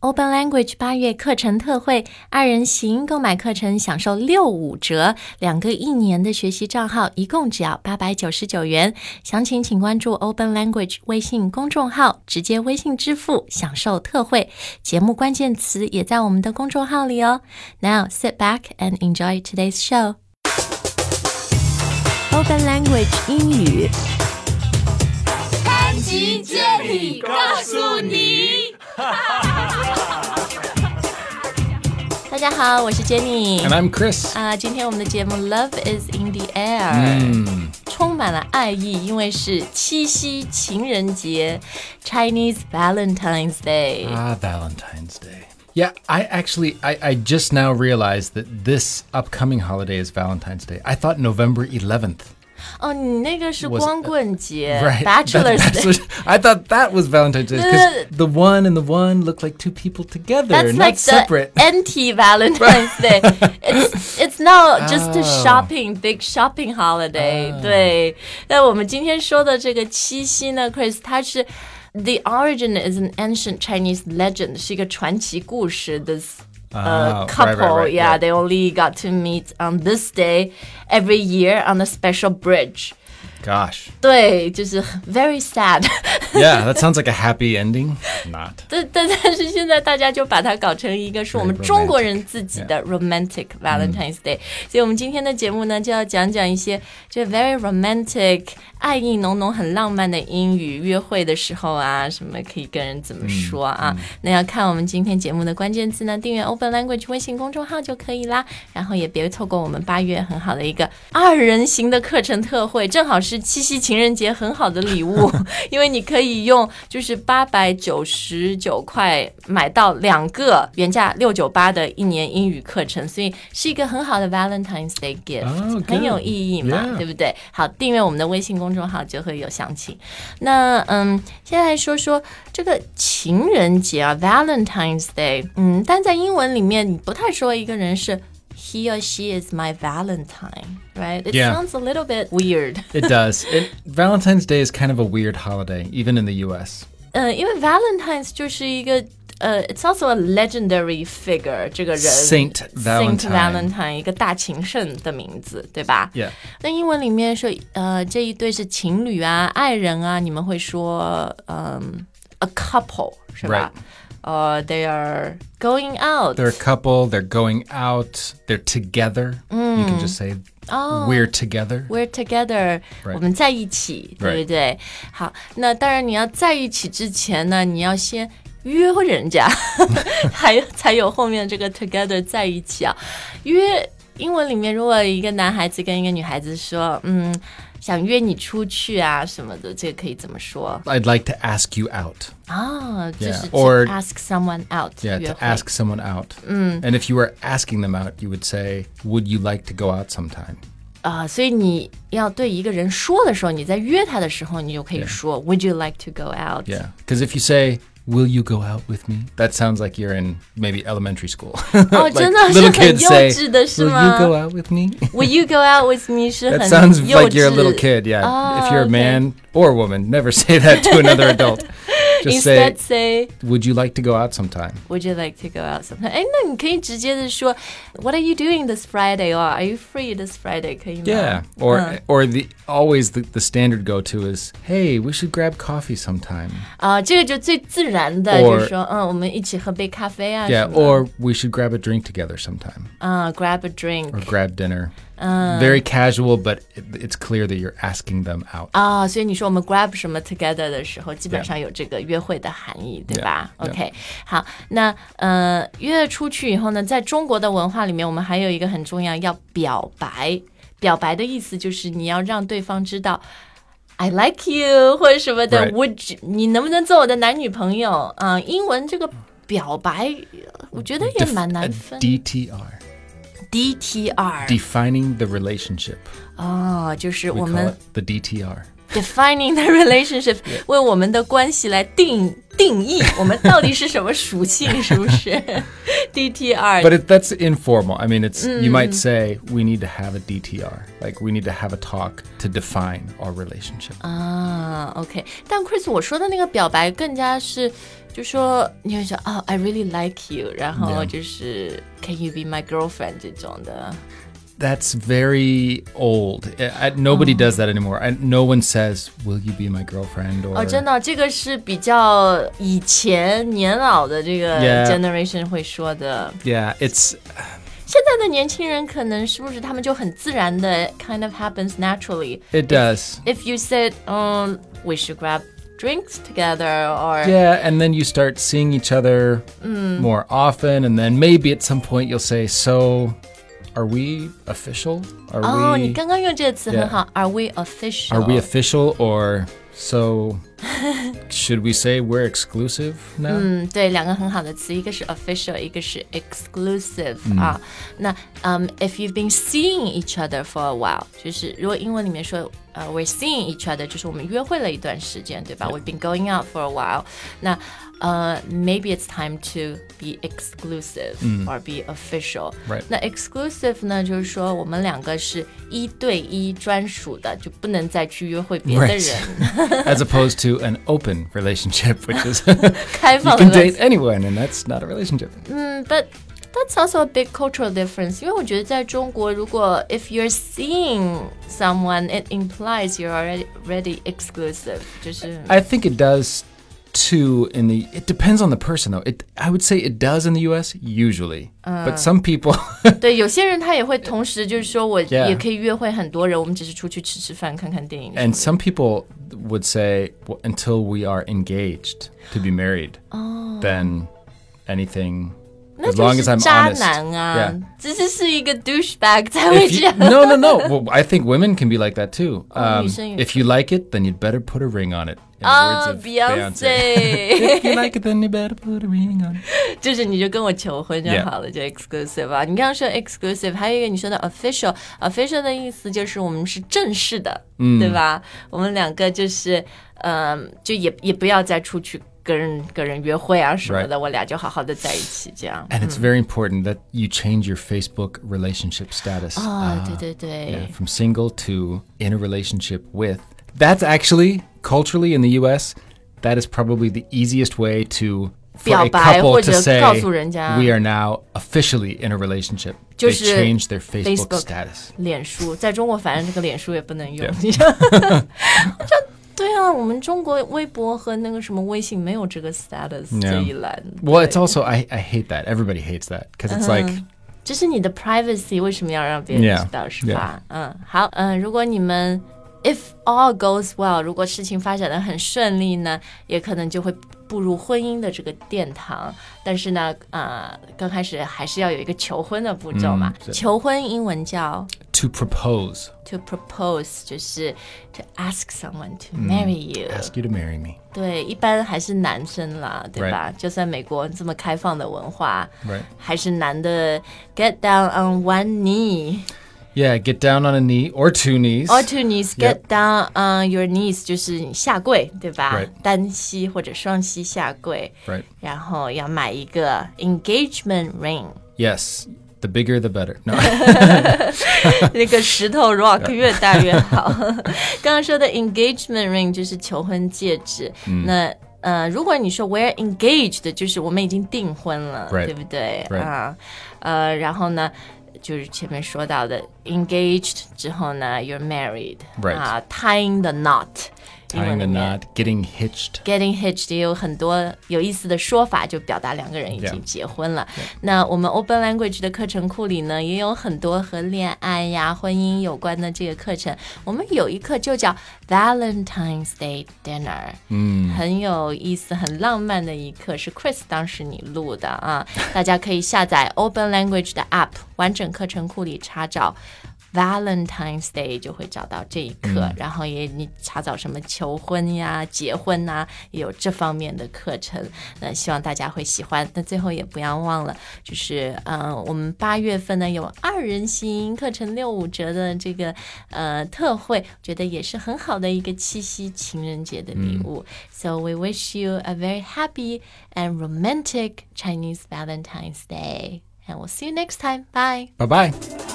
Open Language 八月课程特惠，二人行购买课程享受六五折，两个一年的学习账号一共只要八百九十九元。详情请关注 Open Language 微信公众号，直接微信支付享受特惠。节目关键词也在我们的公众号里哦。Now sit back and enjoy today's show. Open Language 英语。潘吉接力告诉你。大家好，我是 Jenny。 And I'm Chris. 啊、今天我们的节目《Love Is in the Air》、充满了爱意，因为是七夕情人节 （Chinese Valentine's Day）。 Ah, Valentine's Day. Yeah, I actually I, I just now realized that this upcoming holiday is Valentine's Day. I thought November 11th. 哦，你那个是 Was- 光棍节 Right. ，Bachelor's That- that's Day。 what- I thought that was Valentine's Day because the one and the one look like two people together, That's not like the separate. anti Valentine's Day. It's it's not just a shopping big shopping holiday. 对，那我们今天说的这个七夕呢，Chris，它是 the origin is an ancient Chinese legend，是一个传奇故事。This uh, right, couple, right, right, yeah, yeah. they only got to meet on this day every year on a special bridge. Gosh. 对，就是 very sad。 Yeah, that sounds like a happy ending. Not. 但但但是现在大家就把它搞成一个是我们 Very 中国人自己的 romantic Valentine's Day，、所以我们今天的节目呢就要讲讲一些就 very romantic 爱意浓浓、很浪漫的英语，约会的时候啊，什么可以跟人怎么说啊？那要看我们今天节目的关键字呢，订阅 Open Language 微信公众号就可以啦。然后也别错过我们八月很好的一个二人行的课程特惠，正好是 七夕情人节很好的礼物，因为你可以用就是八百九十九块买到两个原价六九八的一年英语课程，所以是一个很好的 Valentine's Day gift，、Oh, 很有.意义嘛.对不对？好，订阅我们的微信公众号就会有详情。那嗯，现在来说说这个情人节啊，Valentine's Day。嗯，但在英文里面，你不太说一个人是 he or she is my Valentine。Right? It Yeah. sounds a little bit weird. It does. It, Valentine's Day is kind of a weird holiday, even in the US. 呃，因为 Valentine's 就是一个呃，it's also a legendary figure，这个人 Saint Saint Valentine. Valentine 一个大情圣的名字，对吧 Yeah. 那英文里面说，呃，这一对是情侣啊、爱人啊，你们会说，嗯，a couple 是吧？呃、 t h e y are going out。 They're a couple, they're going out, they're together. You can just say, we're together. We're together，、 Right. 我们在一起，对不对好，那当然你要在一起之前呢，你要先约人家，还有才有后面这个 together 在一起啊。约 英文里面，如果一个男孩子跟一个女孩子说，嗯，想约你出去啊什么的，这个可以怎么说 I'd like to ask you out. 啊？就是 Yeah, or- to ask someone out， Yeah, 约 to 会 ask someone out. And if you were asking them out, you would say, Would you like to go out sometime? 啊、所以你要对一个人说的时候，你在约他的时候，你就可以说 Would you like to go out？ Yeah. Because if you say, Will you go out with me? That sounds like you're in maybe elementary school. 哦， Like 真的是 little 很 kids 幼 say, 稚的是 Will 吗 you go out with me? ？Will you go out with me 是 That 很 sounds 幼 like you're a little 稚 kid. Yeah. Oh, if you're okay. a man or a woman, never say that to another adult. Just say, Instead say Would you like to go out sometime? Would you like to go out sometime？哎，那你可以直接的说 What are you doing this Friday？or Are you free this Friday？可以吗 Yeah. Or Uh. or the always the, the standard go to is, Hey, we should grab coffee sometime. 啊，这个就最自然的， Or- 就是说，嗯，我们一起喝杯咖啡啊 Yeah. 什么的 Or we should grab a drink together sometime. 啊，grab a drink or grab dinner. Very casual, but it, it's clear that you're asking them out. 啊，所以你说我们 grab 什么 together 的时候，基本上有这个约会的含义，对吧 Yeah, yeah. OK，好，那呃约出去以后呢，在中国的文化里面，我们还有一个很重要，要表白。表白的意思就是你要让对方知道。I like you 或者什么的 Right. would you, 你能不能做我的男女朋友？啊、英文这个表白，我觉得也 Def- 蛮难 a 分。 DTR, DTR defining the relationship. 哦，就是 We 我 call 们 it the DTR. defining the relationship，为我们的关系来定定义我们到底是什么属性，是不是？DTR。 But it, that's informal. I mean, it's you might say we need to have a DTR, like we need to have a talk to define our relationship. 啊，OK，但 Chris 我说的那个表白更加是，就说你会说哦，I really like you，然后 Yeah. 就是 Can you be my girlfriend 这种的。 That's very old. I, I- nobody does that anymore. I, no one says, "Will you be my girlfriend?" Or 哦，真的，这个是比较以前年老的这个 Yeah. generation 会说的。 yeah, it's 现在的年轻人可能是不是他们就很自然的 kind of happens naturally。 it does. If you said, um, we should grab drinks together, or Yeah, and then you start seeing each other more often, and then maybe at some point you'll say, "So, are we official? Are 哦，你 we 刚刚用这个词 Yeah. 很好。Are we official？ are we official or so? should we say we're exclusive now?" 嗯，对，两个很好的词，一个是 official，一个是 exclusive、啊。那嗯、i f you've been seeing each other for a while，就是如果英文里面说呃、we're seeing each other，就是我们约会了一段时间，对吧？We've been going out for a while。那呃、maybe it's time to be exclusive、or be official。 Right. 那 exclusive 呢，就是说我们两个是一对一专属的，就不能再去约会别的 Right. 人。 As opposed to an open relationship, which is 开 you 放的 can 关 date 系 anyone, and that's not a relationship. 嗯，but that's also a big cultural difference。因为我觉得在中国，如果 if you're seeing someone, it implies you're already already exclusive，就是。 I think it does too in the it depends on the person though. It I would say it does in the US usually. but some people 对，有些人他也会同时就是说我 Yeah. 也可以约会很多人，我们只是出去吃吃饭、看看电影。 and some people would say well, until we are engaged to be married, oh. then anything. As long as I'm honest. Yeah. douchebag no, no, no. Well, I think women can be like that too. Um, if you like it, then you'd better put a ring on it. In the 啊 words of Beyonce. ，Beyonce， if you like it, then you better put a ring on it. 就是你就跟我求婚就 Yeah. 好了就 exclusive 啊。你刚刚说 exclusive，还有一个你说的 official，official 的意思就是我们是正式的，对吧？我们两个就是，嗯、就也也不要再出去跟人跟人约会啊什么的，我俩就好好的在一起这样。 And it's very important that you change your Facebook relationship status. 哦，对对对 Yeah, from single to in a relationship with. That's actually culturally in the US, that is probably the easiest way to for a 表白 couple 或 to 者 say 告诉人家。 we are now officially in a relationship. 就 They 是 change their Facebook, Facebook status. 脸书在中国，反正这个脸书也不能用。 Yeah. 你知道这对啊，我们中国微博和那个什么微信没有这个 status Yeah. 这一栏。 Well, 对 it's also I, I hate that. Everybody hates that because it's like 这是你的 privacy，为什么要让别人 Yeah, 知道是吧嗯，好，嗯，如果你们 If all goes well，如果事情发展的很顺利呢，也可能就会步入婚姻的这个殿堂。但是呢，呃，刚开始还是要有一个求婚的步骤嘛。嗯求婚英文叫 to propose, to propose，就是 to ask someone to marry you。ask you to marry me. 对，一般还是男生啦，对吧就算美国这么开放的文化.还是男的 get down on one knee Yeah, get down on a knee or two knees. or two knees, get Yep. down on your knees，就是你下跪，对吧 Right. 单膝或者双膝下跪， Right. 然后要买一个 engagement ring， Yes. The bigger the better. No. 那个石头 rock 越大越好。刚刚说的 engagement ring 就是求婚戒指，嗯那。呃，如果你说 we're engaged，就是我们已经订婚了 Right. 对不对 Right. 啊？呃，然后呢， 就是前面说到的 engaged 之后呢，you're married， Right. 啊，tying the knot， 英 Tying 文 the 里面 knot, getting hitched. Getting hitched 也有很多有意思的说法，就表达两个人已经.结婚了。那我们 Open Language 的课程库里呢，也有很多和恋爱呀、婚姻有关的这个课程。我们有一课就叫 Valentine's Day Dinner，嗯，很有意思、很浪漫的一课，是 Chris 当时你录的啊。大家可以下载 Open Language 的 App，完整课程库里查找。Valentine's Day 就会找到这一课，然后也你查找什么求婚呀、结婚呐、也有这方面的课程。那希望大家会喜欢。那最后也不要忘了，就是嗯、呃我们八月份呢有二人行课程六五折的这个呃特惠，觉得也是很好的一个七夕情人节的礼物。So we wish you a very happy and romantic Chinese Valentine's Day. And we'll see you next time. Bye. Bye bye.